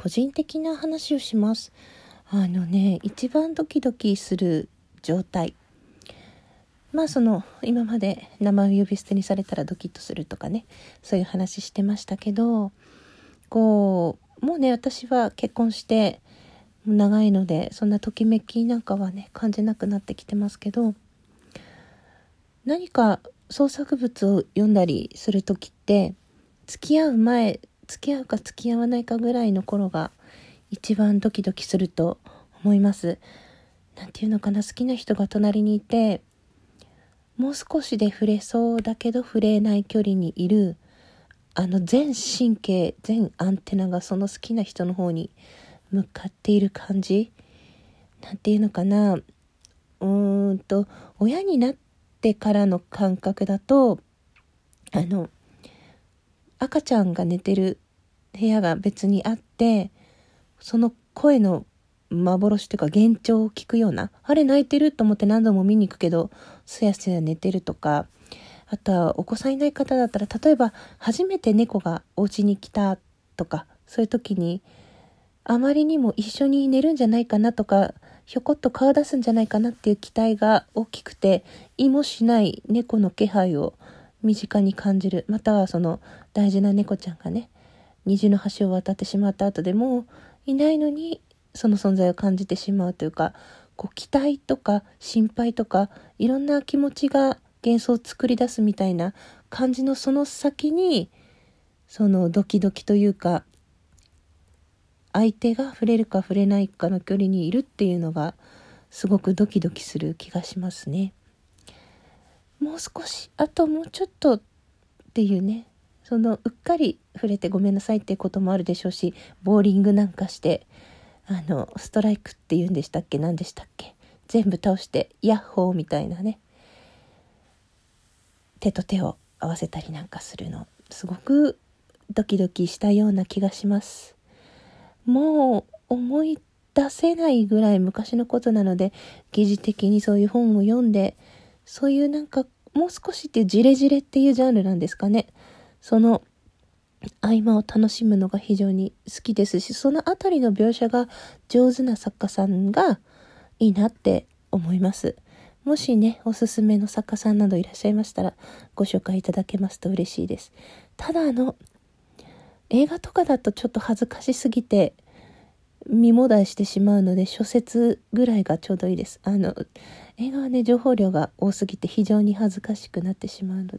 個人的な話をします。あのね、一番ドキドキする状態。まあその今まで名前を呼び捨てにされたらドキッとするとかねそういう話してましたけどこうもうね私は結婚して長いのでそんなときめきなんかはね感じなくなってきてますけど何か創作物を読んだりする時って付き合う前付き合うか付き合わないかぐらいの頃が一番ドキドキすると思います。なんていうのかな好きな人が隣にいてもう少しで触れそうだけど触れない距離にいるあの全神経全アンテナがその好きな人の方に向かっている感じなんていうのかなうーんと親になってからの感覚だとあの赤ちゃんが寝てる部屋が別にあってその声の幻というか幻聴を聞くようなあれ泣いてると思って何度も見に行くけどすやすや寝てるとかあとはお子さんいない方だったら例えば初めて猫がお家に来たとかそういう時にあまりにも一緒に寝るんじゃないかなとかひょこっと顔出すんじゃないかなっていう期待が大きくて意もしない猫の気配を身近に感じるまたはその大事な猫ちゃんがね虹の橋を渡ってしまった後でもいないのにその存在を感じてしまうというかこう期待とか心配とかいろんな気持ちが幻想を作り出すみたいな感じのその先にそのドキドキというか相手が触れるか触れないかの距離にいるっていうのがすごくドキドキする気がしますね。もう少しあともうちょっとっていうね。そのうっかり触れてごめんなさいっていうこともあるでしょうしボーリングなんかしてあのストライクって言うんでしたっけ？何でしたっけ？全部倒してヤッホーみたいなね。手と手を合わせたりなんかするの。すごくドキドキしたような気がします。もう思い出せないぐらい昔のことなので疑似的にそういう本を読んでそういうなんかもう少しってジレジレっていうジャンルなんですかねその合間を楽しむのが非常に好きですし、そのあたりの描写が上手な作家さんがいいなって思います。もしね、おすすめの作家さんなどいらっしゃいましたら、ご紹介いただけますと嬉しいです。ただあの、映画とかだとちょっと恥ずかしすぎて、身もだしてしまうので、小説ぐらいがちょうどいいです。あの、映画はね、情報量が多すぎて非常に恥ずかしくなってしまうので、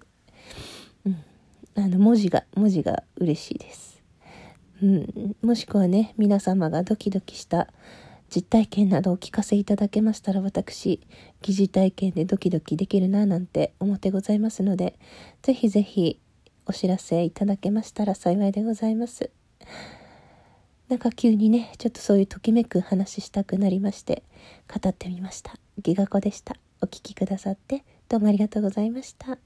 あの文字が文字が嬉しいです、うん、もしくはね皆様がドキドキした実体験などお聞かせいただけましたら私疑似体験でドキドキできるななんて思ってございますのでぜひぜひお知らせいただけましたら幸いでございます。なんか急にねちょっとそういうときめく話したくなりまして語ってみました。ギガ子でした。お聴きくださってどうもありがとうございました。